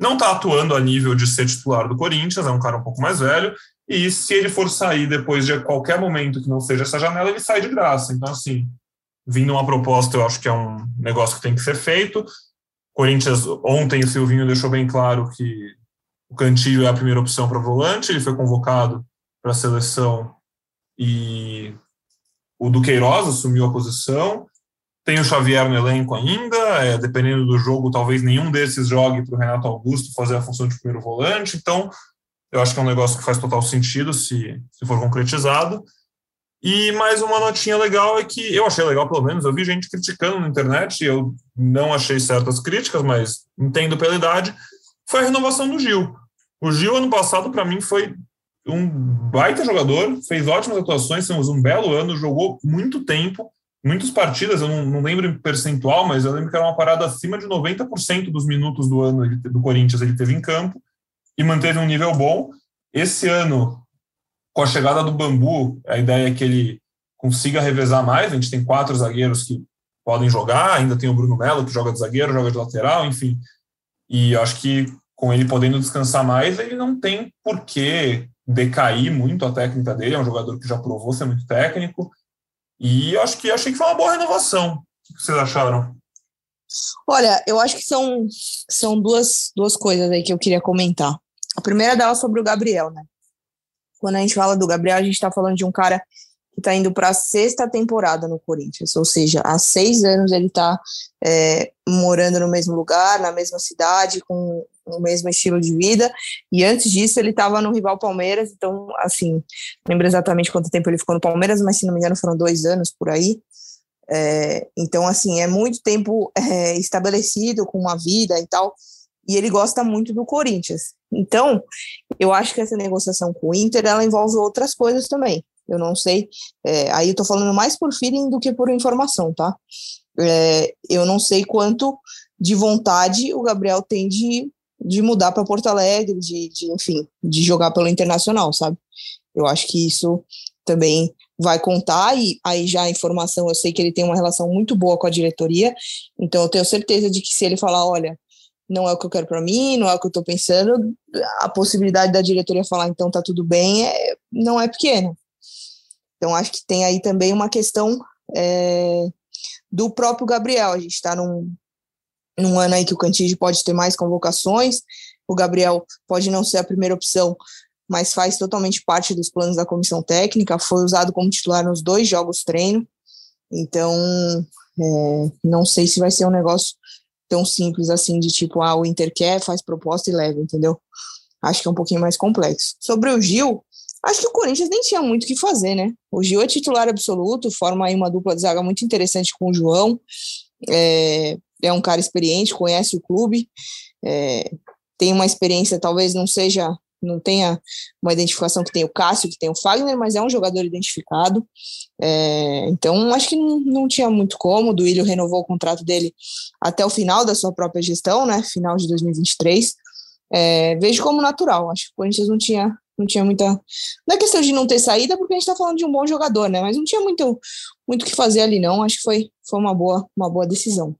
Speaker 1: não está atuando a nível de ser titular do Corinthians, é um cara um pouco mais velho, e se ele for sair depois de qualquer momento que não seja essa janela, ele sai de graça. Então, assim, vindo uma proposta, eu acho que é um negócio que tem que ser feito. Corinthians, ontem o Silvinho deixou bem claro que o Cantillo é a primeira opção para volante, ele foi convocado para a seleção e o Duqueiroz assumiu a posição. Tem o Xavier no elenco ainda, é, dependendo do jogo, talvez nenhum desses jogue para o Renato Augusto fazer a função de primeiro volante. Então, eu acho que é um negócio que faz total sentido se, se for concretizado. E mais uma notinha legal é que eu achei legal, pelo menos, eu vi gente criticando na internet, e eu não achei certas críticas, mas entendo pela idade, foi a renovação do Gil. O Gil, ano passado, para mim, foi um baita jogador, fez ótimas atuações, fez um belo ano, jogou muito tempo, muitas partidas, eu não, não, lembro em percentual, mas eu lembro que era uma parada acima de 90% dos minutos do ano do Corinthians ele teve em campo e manteve um nível bom. Esse ano, com a chegada do Bambu, a ideia é que ele consiga revezar mais. A gente tem quatro zagueiros que podem jogar, ainda tem o Bruno Melo que joga de zagueiro, joga de lateral, enfim. E acho que com ele podendo descansar mais, ele não tem por que decair muito a técnica dele. É um jogador que já provou ser muito técnico e acho que achei que foi uma boa renovação. O que vocês acharam?
Speaker 2: Olha, eu acho que são, são duas, duas coisas aí que eu queria comentar. A primeira dela sobre o Gabriel, né? Quando a gente fala do Gabriel, a gente está falando de um cara que está indo para a sexta temporada no Corinthians, ou seja, há seis anos ele está é, morando no mesmo lugar, na mesma cidade, com o mesmo estilo de vida. E antes disso, ele estava no rival Palmeiras. Então, assim, não lembro exatamente quanto tempo ele ficou no Palmeiras, mas se não me engano, foram dois anos por aí. É, então, assim, é muito tempo é, estabelecido com uma vida e tal. E ele gosta muito do Corinthians. Então, eu acho que essa negociação com o Inter ela envolve outras coisas também. Eu não sei. É, aí eu tô falando mais por feeling do que por informação, tá? É, eu não sei quanto de vontade o Gabriel tem de de mudar para Porto Alegre, de, de, enfim, de jogar pelo Internacional, sabe? Eu acho que isso também vai contar e aí já a informação, eu sei que ele tem uma relação muito boa com a diretoria, então eu tenho certeza de que se ele falar, olha, não é o que eu quero para mim, não é o que eu estou pensando, a possibilidade da diretoria falar, então tá tudo bem, é, não é pequena. Então acho que tem aí também uma questão é, do próprio Gabriel, a gente está num, num ano aí que o Cantígio pode ter mais convocações, o Gabriel pode não ser a primeira opção, mas faz totalmente parte dos planos da comissão técnica, foi usado como titular nos dois jogos treino, então é, não sei se vai ser um negócio tão simples assim, de tipo, ah, o Inter quer, faz proposta e leva, entendeu? Acho que é um pouquinho mais complexo. Sobre o Gil, acho que o Corinthians nem tinha muito o que fazer, né? O Gil é titular absoluto, forma aí uma dupla de zaga muito interessante com o João, é, é um cara experiente, conhece o clube, é, tem uma experiência, talvez não seja, não tenha uma identificação que tem o Cássio, que tem o Fagner, mas é um jogador identificado. É, então, acho que não, não, tinha muito como. O Duílio renovou o contrato dele até o final da sua própria gestão, né? Final de 2023. É, vejo como natural. Acho que o Corinthians não tinha não tinha muita. Não é questão de não ter saída, porque a gente está falando de um bom jogador, né? Mas não tinha muito muito que fazer ali, não. Acho que foi, foi uma, boa, uma boa decisão.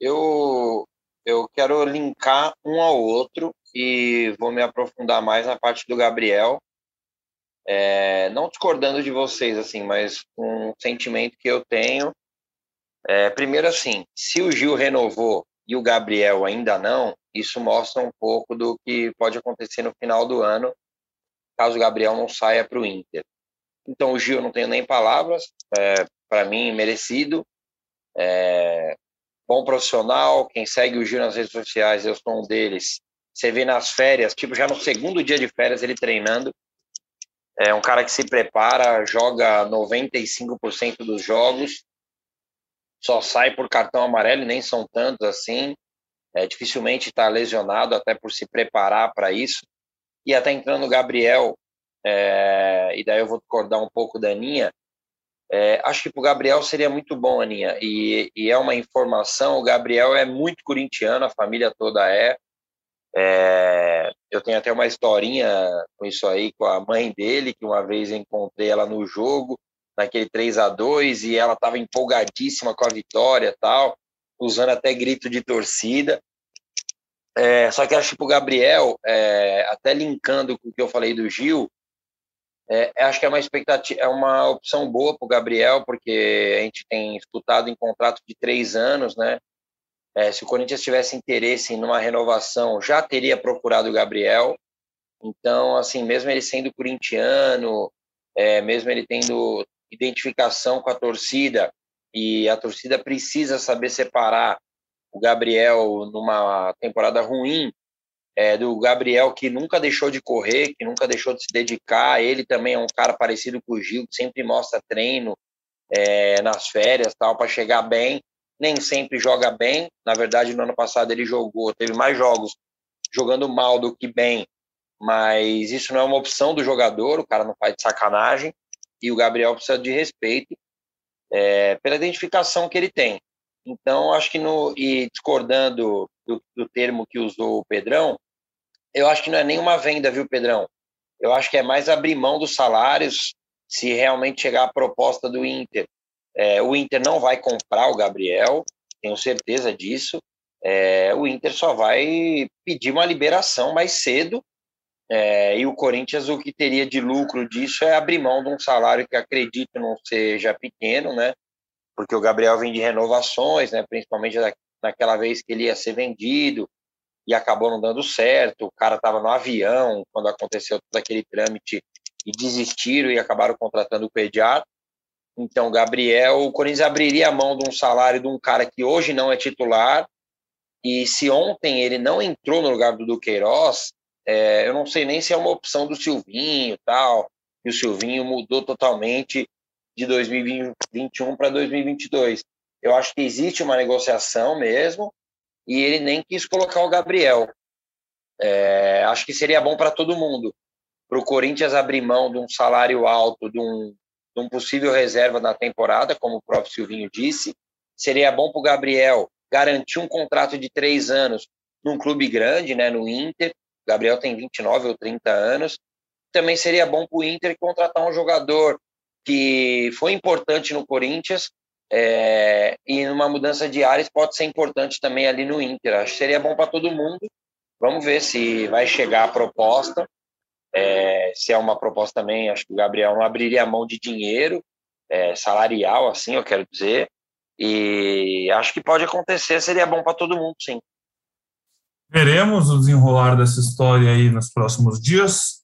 Speaker 3: Eu, eu quero linkar um ao outro e vou me aprofundar mais na parte do Gabriel. É, não discordando de vocês, assim, mas um sentimento que eu tenho. É, primeiro, assim, se o Gil renovou e o Gabriel ainda não, isso mostra um pouco do que pode acontecer no final do ano, caso o Gabriel não saia para o Inter. Então, o Gil, não tenho nem palavras, é, para mim, merecido. É, bom profissional, quem segue o Gil nas redes sociais, eu sou um deles. Você vê nas férias, tipo, já no segundo dia de férias, ele treinando. É um cara que se prepara, joga 95% dos jogos, só sai por cartão amarelo, nem são tantos assim é, dificilmente está lesionado, até por se preparar para isso. E até entrando o Gabriel, é, e daí eu vou discordar um pouco da Aninha, é, acho que para o Gabriel seria muito bom, Aninha, e, e, é uma informação, o Gabriel é muito corintiano, a família toda é, é, eu tenho até uma historinha com isso aí, com a mãe dele, que uma vez eu encontrei ela no jogo, naquele 3 a 2 e ela estava empolgadíssima com a vitória tal, usando até grito de torcida. É, só que acho que o Gabriel, é, até linkando com o que eu falei do Gil, é, acho que é uma expectativa, é uma opção boa para o Gabriel, porque a gente tem disputado em contrato de três anos, né? É, se o Corinthians tivesse interesse em uma renovação, já teria procurado o Gabriel. Então, assim, mesmo ele sendo corintiano, é, mesmo ele tendo identificação com a torcida, e a torcida precisa saber separar o Gabriel numa temporada ruim é, do Gabriel que nunca deixou de correr, que nunca deixou de se dedicar. Ele também é um cara parecido com o Gil, que sempre mostra treino é, nas férias tal para chegar bem. Nem sempre joga bem. Na verdade, no ano passado ele jogou, teve mais jogos jogando mal do que bem. Mas isso não é uma opção do jogador. O cara não faz de sacanagem e o Gabriel precisa de respeito é, pela identificação que ele tem. Então, acho que no e discordando do, do, termo que usou o Pedrão, eu acho que não é nenhuma venda, viu, Pedrão? Eu acho que é mais abrir mão dos salários se realmente chegar a proposta do Inter. É, o Inter não vai comprar o Gabriel, tenho certeza disso. É, o Inter só vai pedir uma liberação mais cedo é, e o Corinthians, o que teria de lucro disso é abrir mão de um salário que acredito não seja pequeno, né? Porque o Gabriel vem de renovações, né? Principalmente naquela vez que ele ia ser vendido e acabou não dando certo. O cara estava no avião quando aconteceu todo aquele trâmite e desistiram e acabaram contratando o pediatra. Então, Gabriel, o Corinthians abriria a mão de um salário de um cara que hoje não é titular. E se ontem ele não entrou no lugar do Duqueiroz, é, eu não sei nem se é uma opção do Silvinho tal, e o Silvinho mudou totalmente de 2021 para 2022. Eu acho que existe uma negociação mesmo, e ele nem quis colocar o Gabriel. É, acho que seria bom para todo mundo. Para o Corinthians abrir mão de um salário alto, de um, de um possível reserva na temporada, como o próprio Silvinho disse. Seria bom para o Gabriel garantir um contrato de três anos num clube grande, né, no Inter, Gabriel tem 29 ou 30 anos. Também seria bom para o Inter contratar um jogador que foi importante no Corinthians é, e numa mudança de áreas pode ser importante também ali no Inter. Acho que seria bom para todo mundo. Vamos ver se vai chegar a proposta. É, se é uma proposta também, acho que o Gabriel não abriria mão de dinheiro é, salarial, assim, eu quero dizer. E acho que pode acontecer, seria bom para todo mundo, sim.
Speaker 1: Veremos o desenrolar dessa história aí nos próximos dias.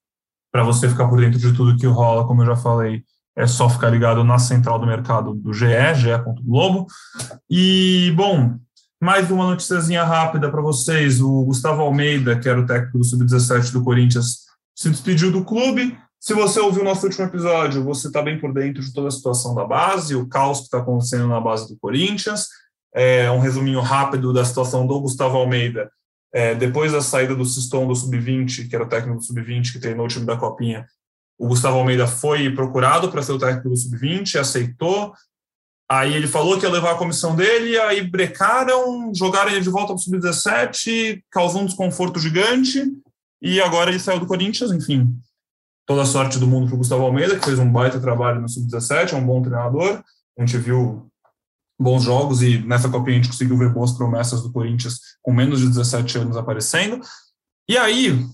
Speaker 1: Para você ficar por dentro de tudo que rola, como eu já falei, é só ficar ligado na central do mercado do GE, ge.globo. E, bom, mais uma noticiazinha rápida para vocês. O Gustavo Almeida, que era o técnico do Sub-17 do Corinthians, se despediu do clube. Se você ouviu o nosso último episódio, você está bem por dentro de toda a situação da base, o caos que está acontecendo na base do Corinthians. é, um resuminho rápido da situação do Gustavo Almeida. É, depois da saída do Siston do Sub-20, que era o técnico do Sub-20 que treinou o time da Copinha, o Gustavo Almeida foi procurado para ser o técnico do Sub-20, aceitou. Aí ele falou que ia levar a comissão dele, aí brecaram, jogaram ele de volta para o Sub-17, causou um desconforto gigante, e agora ele saiu do Corinthians, enfim. Toda a sorte do mundo para o Gustavo Almeida, que fez um baita trabalho no Sub-17, é um bom treinador. A gente viu bons jogos e nessa Copinha a gente conseguiu ver boas promessas do Corinthians com menos de 17 anos aparecendo. E aí,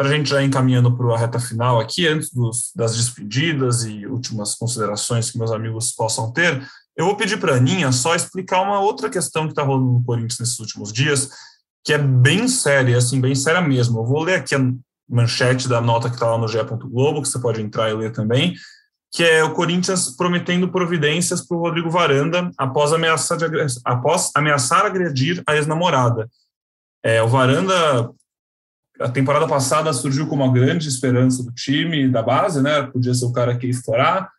Speaker 1: para a gente já encaminhando para a reta final aqui, antes dos, das despedidas e últimas considerações que meus amigos possam ter, eu vou pedir para a Aninha só explicar uma outra questão que está rolando no Corinthians nesses últimos dias, que é bem séria, assim, bem séria mesmo. Eu vou ler aqui a manchete da nota que está lá no GE. Globo, que você pode entrar e ler também, que é o Corinthians prometendo providências para o Rodrigo Varanda após ameaçar, após ameaçar agredir a ex-namorada. É, o Varanda, a temporada passada, surgiu como uma grande esperança do time, da base, né? Podia ser o cara que ia estourar.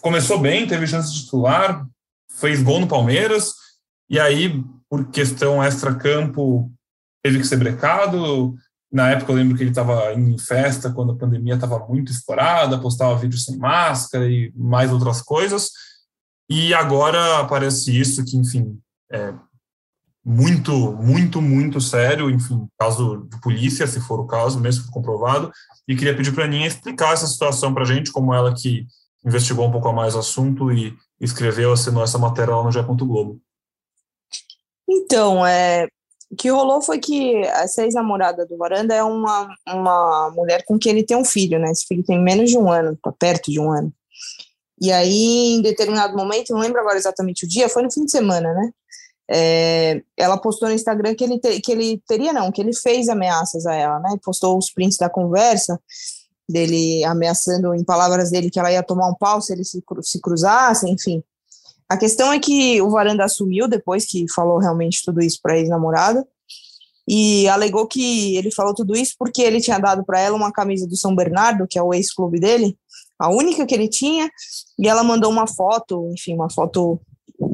Speaker 1: Começou bem, teve chance de titular, fez gol no Palmeiras, e aí, por questão extra-campo, teve que ser brecado, na época eu lembro que ele estava em festa quando a pandemia estava muito estourada, postava vídeos sem máscara e mais outras coisas. E agora aparece isso que, enfim, é muito, muito, muito sério, enfim, caso de polícia, se for o caso, mesmo comprovado. E queria pedir para a Aninha explicar essa situação para a gente, como ela que investigou um pouco mais o assunto e escreveu, assinou essa matéria lá no G. Globo.
Speaker 2: Então, é, o que rolou foi que essa ex-namorada do Varanda é uma, uma mulher com quem ele tem um filho, né? Esse filho tem menos de um ano, tá perto de um ano. E aí, em determinado momento, não lembro agora exatamente o dia, foi no fim de semana, né? É, ela postou no Instagram que ele, te, que ele teria, não, que ele fez ameaças a ela, né? Postou os prints da conversa dele ameaçando, em palavras dele, que ela ia tomar um pau se ele se, se cruzasse, enfim. A questão é que o Varanda assumiu depois que falou realmente tudo isso para a ex-namorada e alegou que ele falou tudo isso porque ele tinha dado para ela uma camisa do São Bernardo, que é o ex-clube dele, a única que ele tinha, e ela mandou uma foto, enfim, uma foto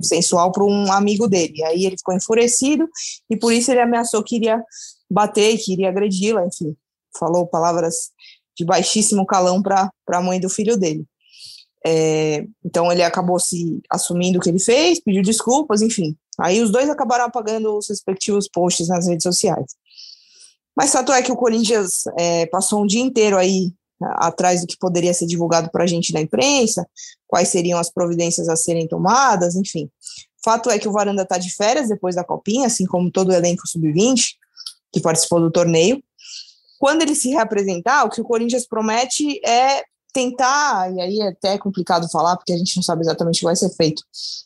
Speaker 2: sensual para um amigo dele. Aí ele ficou enfurecido e por isso ele ameaçou que iria bater, que iria agredi-la, enfim, falou palavras de baixíssimo calão para a mãe do filho dele. É, então ele acabou se assumindo o que ele fez, pediu desculpas, enfim. Aí os dois acabaram apagando os respectivos posts nas redes sociais. Mas fato é que o Corinthians é, passou um dia inteiro aí atrás do que poderia ser divulgado para a gente na imprensa, quais seriam as providências a serem tomadas, enfim. Fato é que o Varanda está de férias depois da Copinha, assim como todo o elenco sub-20 que participou do torneio. Quando ele se reapresentar, o que o Corinthians promete é tentar, e aí é até complicado falar, porque a gente não sabe exatamente o que vai ser feito,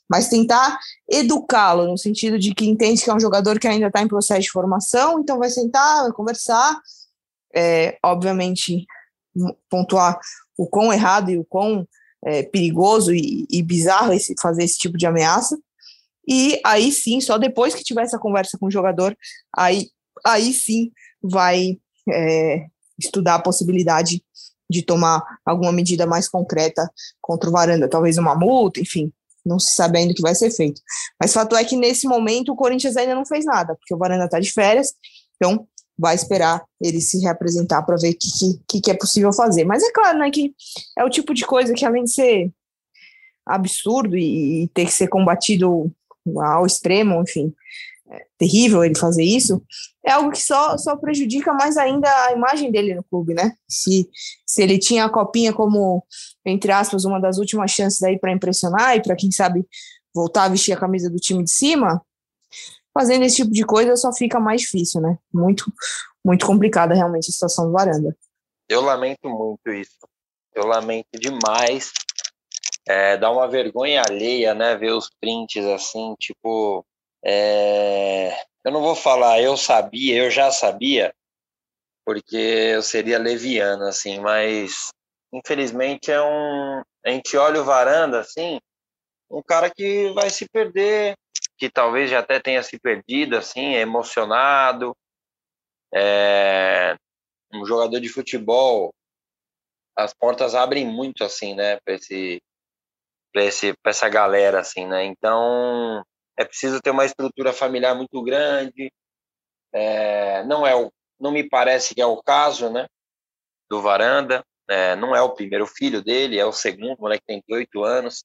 Speaker 2: mas tentar educá-lo, no sentido de que entende que é um jogador que ainda está em processo de formação, então vai sentar, vai conversar, é, obviamente pontuar o quão errado e o quão é, perigoso e, e bizarro esse, fazer esse tipo de ameaça, e aí sim, só depois que tiver essa conversa com o jogador, aí, aí sim vai é, estudar a possibilidade de tomar alguma medida mais concreta contra o Varanda, talvez uma multa, enfim, não se sabe ainda o que vai ser feito. Mas fato é que nesse momento o Corinthians ainda não fez nada, porque o Varanda está de férias, então vai esperar ele se reapresentar para ver o que, que, que, é possível fazer. Mas é claro, né, que é o tipo de coisa que além de ser absurdo e, e ter que ser combatido ao extremo, enfim, é terrível ele fazer isso, é algo que só, só prejudica mais ainda a imagem dele no clube, né? Se, se ele tinha a copinha como, entre aspas, uma das últimas chances aí para impressionar e para quem sabe voltar a vestir a camisa do time de cima, fazendo esse tipo de coisa só fica mais difícil, né? Muito, muito complicada realmente a situação do Varanda.
Speaker 3: Eu lamento muito isso. Eu lamento demais. É, dá uma vergonha alheia, né? Ver os prints assim, tipo, é, eu não vou falar eu sabia, eu já sabia, porque eu seria leviano, assim, mas infelizmente é um. A gente olha o varanda, assim, um cara que vai se perder, que talvez já até tenha se perdido, assim, emocionado. É, um jogador de futebol, as portas abrem muito, assim, né, para esse, esse, essa galera, assim, né? Então, é preciso ter uma estrutura familiar muito grande. É, não é o, não me parece que é o caso, né? Do Varanda, é, não é o primeiro filho dele, é o segundo, o moleque tem oito anos.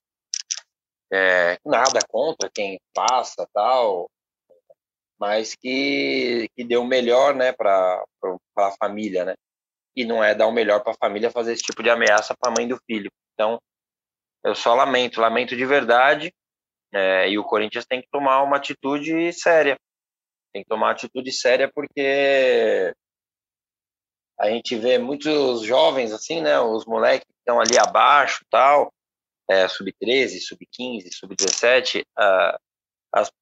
Speaker 3: É, nada contra quem passa tal, mas que, que deu o melhor, né, para a família, né? E não é dar o melhor para a família fazer esse tipo de ameaça para a mãe do filho. Então, eu só lamento, lamento de verdade. É, e o Corinthians tem que tomar uma atitude séria. Tem que tomar uma atitude séria porque a gente vê muitos jovens assim, né? Os moleques que estão ali abaixo, tal, é, sub-13, sub-15, sub-17, uh,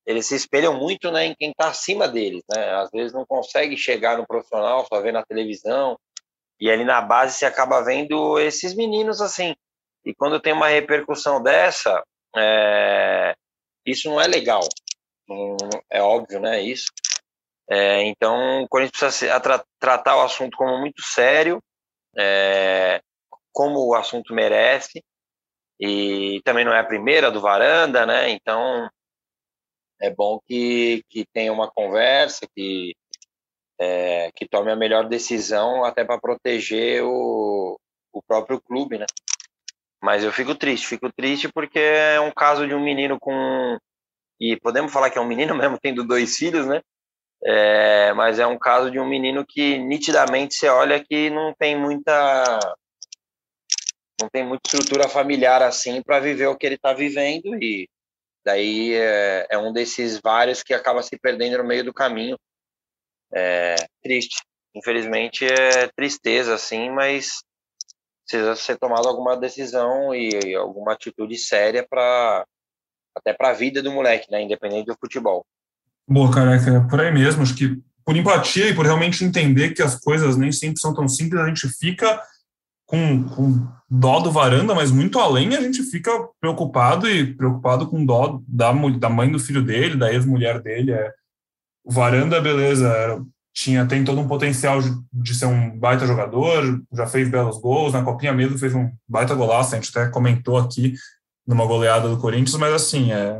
Speaker 3: eles se espelham muito né, em quem está acima deles, né? Às vezes não consegue chegar no profissional, só vê na televisão, e ali na base você acaba vendo esses meninos assim. E quando tem uma repercussão dessa, é, isso não é legal. é óbvio, né? Isso. É, então, o Corinthians precisa tra tratar o assunto como muito sério, é, como o assunto merece, e também não é a primeira do Varanda, né? Então, é bom que, que tenha uma conversa, que, é, que tome a melhor decisão até para proteger o, o próprio clube, né? Mas eu fico triste, fico triste porque é um caso de um menino com. E podemos falar que é um menino mesmo, tendo dois filhos, né? É, mas é um caso de um menino que nitidamente você olha que não tem muita. Não tem muita estrutura familiar assim para viver o que ele está vivendo e daí é, é, um desses vários que acaba se perdendo no meio do caminho. É triste, infelizmente é tristeza assim, mas precisa ser tomada alguma decisão e alguma atitude séria para até para a vida do moleque, né, independente do futebol.
Speaker 1: Boa, careca, é por aí mesmo. Acho que por empatia e por realmente entender que as coisas nem sempre são tão simples, a gente fica com, com dó do Varanda, mas muito além a gente fica preocupado e preocupado com dó da, da mãe do filho dele, da ex-mulher dele. É, o Varanda, beleza, era, tinha tem todo um potencial de ser um baita jogador, já fez belos gols, na Copinha mesmo fez um baita golaço, a gente até comentou aqui numa goleada do Corinthians, mas assim, é,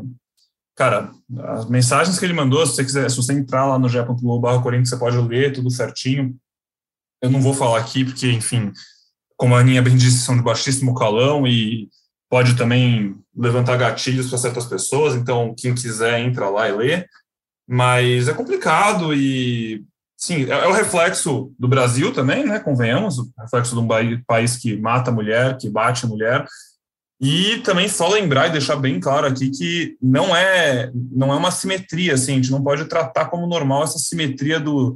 Speaker 1: cara, as mensagens que ele mandou, se você quiser, se você entrar lá no ge.globo Corinthians, você pode ler tudo certinho. Eu não vou falar aqui, porque, enfim, como a Aninha bem disse, são de baixíssimo calão e pode também levantar gatilhos para certas pessoas, então quem quiser entra lá e lê. Mas é complicado e Sim, é, é o reflexo do Brasil também, né? Convenhamos, o reflexo de um país que mata mulher, que bate mulher. E também só lembrar e deixar bem claro aqui que não é não é uma simetria, assim, a gente não pode tratar como normal essa simetria do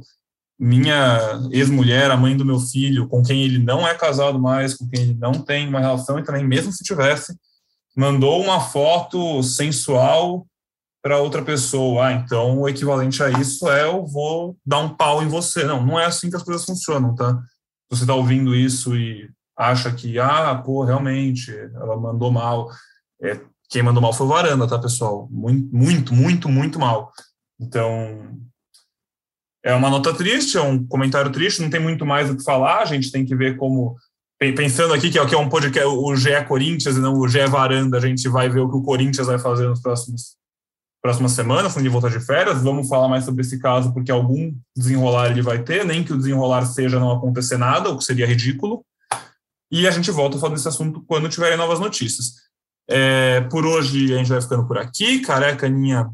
Speaker 1: minha ex-mulher, a mãe do meu filho, com quem ele não é casado mais, com quem ele não tem uma relação, e também, mesmo se tivesse, mandou uma foto sensual para outra pessoa. Ah, então o equivalente a isso é eu vou dar um pau em você. Não, não é assim que as coisas funcionam, tá? Se você está ouvindo isso e acha que, ah, pô, realmente, ela mandou mal. É, quem mandou mal foi o Varanda, tá, pessoal? Muito, muito, muito, muito mal. Então, é uma nota triste, é um comentário triste, não tem muito mais o que falar, a gente tem que ver como. Pensando aqui que é, é um podcast, o GE Corinthians e não o GE Varanda, a gente vai ver o que o Corinthians vai fazer nos próximos próximas semanas, quando ele voltar de férias. Vamos falar mais sobre esse caso, porque algum desenrolar ele vai ter, nem que o desenrolar seja não acontecer nada, o que seria ridículo. E a gente volta falar desse assunto quando tiverem novas notícias. É, por hoje a gente vai ficando por aqui. Careca, Aninha,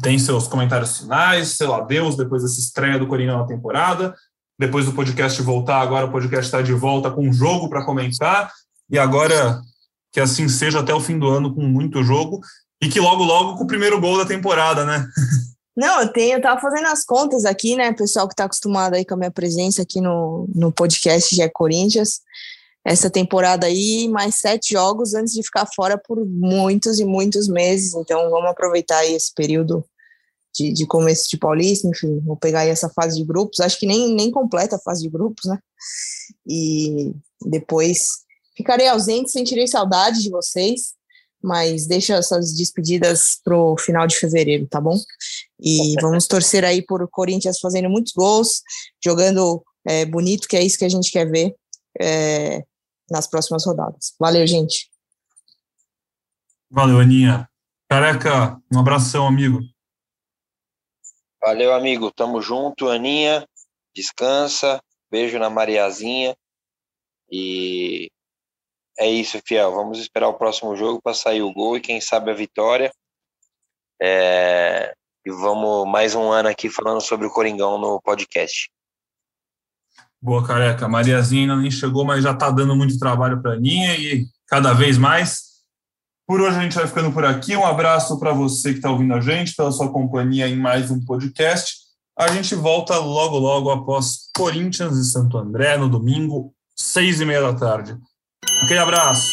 Speaker 1: tem seus comentários finais, sei lá, Deus, depois dessa estreia do Coringa na temporada. Depois do podcast voltar, agora o podcast está de volta com um jogo para comentar. E agora que assim seja até o fim do ano com muito jogo. E que logo, logo com o primeiro gol da temporada, né?
Speaker 2: Não, eu tenho, eu tava fazendo as contas aqui, né? Pessoal que tá acostumado aí com a minha presença aqui no, no podcast é Corinthians. Essa temporada aí, mais sete jogos antes de ficar fora por muitos e muitos meses. Então vamos aproveitar aí esse período de, de começo de Paulista, enfim, vou pegar aí essa fase de grupos. Acho que nem, nem completa a fase de grupos, né? E depois ficarei ausente, sentirei saudade de vocês mas deixa essas despedidas pro final de fevereiro, tá bom? E vamos torcer aí por Corinthians fazendo muitos gols, jogando é, bonito, que é isso que a gente quer ver é, nas próximas rodadas. Valeu, gente.
Speaker 1: Valeu, Aninha. Careca, um abração, amigo.
Speaker 3: Valeu, amigo. Tamo junto, Aninha. Descansa. Beijo na Mariazinha. E é isso, Fiel. Vamos esperar o próximo jogo para sair o gol e quem sabe a vitória. É... E vamos mais um ano aqui falando sobre o Coringão no podcast.
Speaker 1: Boa, careca. Mariazinha ainda nem chegou, mas já está dando muito trabalho para a Aninha e cada vez mais. Por hoje a gente vai ficando por aqui. Um abraço para você que está ouvindo a gente, pela sua companhia em mais um podcast. A gente volta logo, logo após Corinthians e Santo André, no domingo, seis e meia da tarde. Aquele abraço.